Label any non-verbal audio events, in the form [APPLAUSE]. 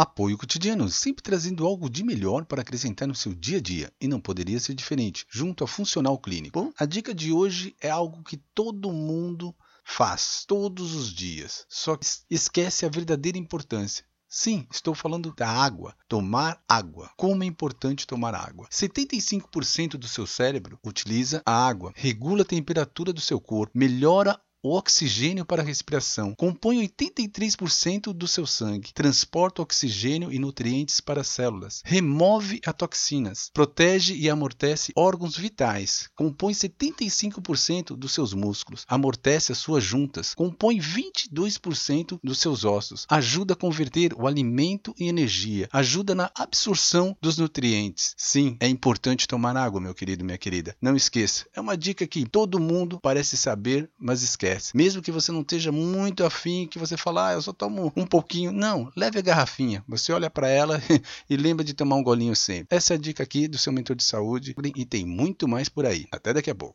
Apoio cotidiano, sempre trazendo algo de melhor para acrescentar no seu dia a dia, e não poderia ser diferente, junto a Funcional Clínico. Bom, a dica de hoje é algo que todo mundo faz todos os dias, só que esquece a verdadeira importância. Sim, estou falando da água. Tomar água. Como é importante tomar água. 75% do seu cérebro utiliza a água, regula a temperatura do seu corpo, melhora o oxigênio para a respiração. Compõe 83% do seu sangue, transporta oxigênio e nutrientes para as células, remove as toxinas, protege e amortece órgãos vitais, compõe 75% dos seus músculos, amortece as suas juntas, compõe 22% dos seus ossos, ajuda a converter o alimento em energia, ajuda na absorção dos nutrientes. Sim, é importante tomar água, meu querido, minha querida. Não esqueça, é uma dica que todo mundo parece saber, mas esquece Mesmo que você não esteja muito afim, que você fala, ah, eu só tomo um pouquinho. Não, leve a garrafinha. Você olha para ela [LAUGHS] e lembra de tomar um golinho sempre. Essa é a dica aqui do seu mentor de saúde e tem muito mais por aí. Até daqui a pouco.